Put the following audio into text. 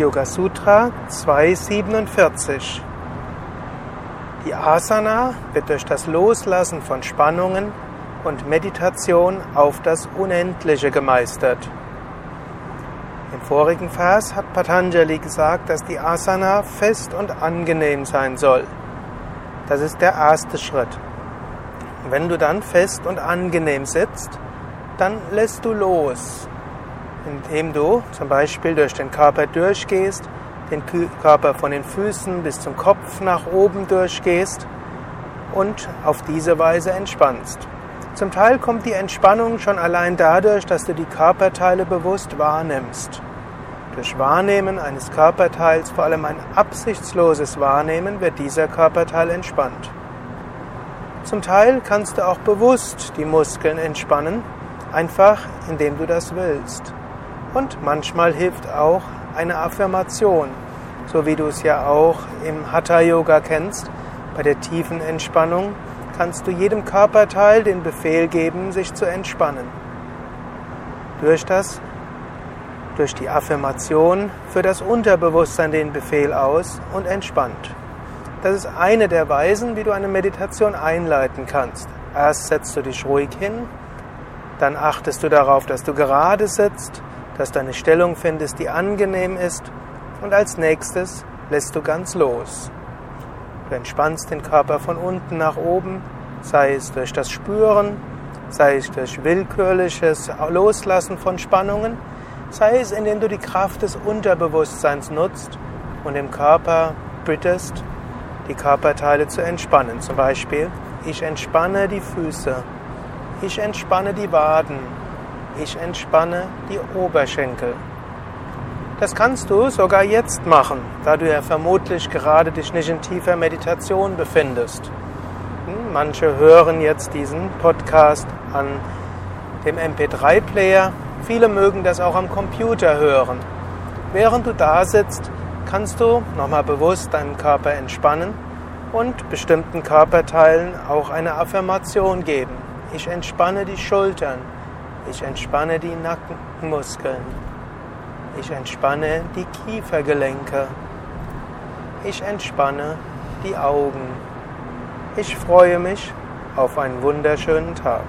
Yoga Sutra 247. Die Asana wird durch das Loslassen von Spannungen und Meditation auf das Unendliche gemeistert. Im vorigen Vers hat Patanjali gesagt, dass die Asana fest und angenehm sein soll. Das ist der erste Schritt. wenn du dann fest und angenehm sitzt, dann lässt du los, indem du zum Beispiel durch den Körper durchgehst, den Körper von den Füßen bis zum Kopf nach oben durchgehst und auf diese Weise entspannst. Zum Teil kommt die Entspannung schon allein dadurch, dass du die Körperteile bewusst wahrnimmst. Durch Wahrnehmen eines Körperteils, vor allem ein absichtsloses Wahrnehmen, wird dieser Körperteil entspannt. Zum Teil kannst du auch bewusst die Muskeln entspannen, einfach indem du das willst. Und manchmal hilft auch eine Affirmation, so wie du es ja auch im Hatha Yoga kennst. Bei der tiefen Entspannung kannst du jedem Körperteil den Befehl geben, sich zu entspannen. Durch das, durch die Affirmation für das Unterbewusstsein den Befehl aus und entspannt. Das ist eine der Weisen, wie du eine Meditation einleiten kannst. Erst setzt du dich ruhig hin, dann achtest du darauf, dass du gerade sitzt, dass du eine Stellung findest, die angenehm ist und als nächstes lässt du ganz los. Du entspannst den Körper von unten nach oben, sei es durch das Spüren, sei es durch willkürliches Loslassen von Spannungen, sei es indem du die Kraft des Unterbewusstseins nutzt und dem Körper bittest, die Körperteile zu entspannen. Zum Beispiel, ich entspanne die Füße, ich entspanne die Waden, ich entspanne die Oberschenkel. Das kannst du sogar jetzt machen, da du ja vermutlich gerade dich nicht in tiefer Meditation befindest. Hm, manche hören jetzt diesen Podcast an dem MP3-Player, viele mögen das auch am Computer hören. Während du da sitzt, kannst du nochmal bewusst deinen Körper entspannen und bestimmten Körperteilen auch eine Affirmation geben. Ich entspanne die Schultern, ich entspanne die Nackenmuskeln. Ich entspanne die Kiefergelenke. Ich entspanne die Augen. Ich freue mich auf einen wunderschönen Tag.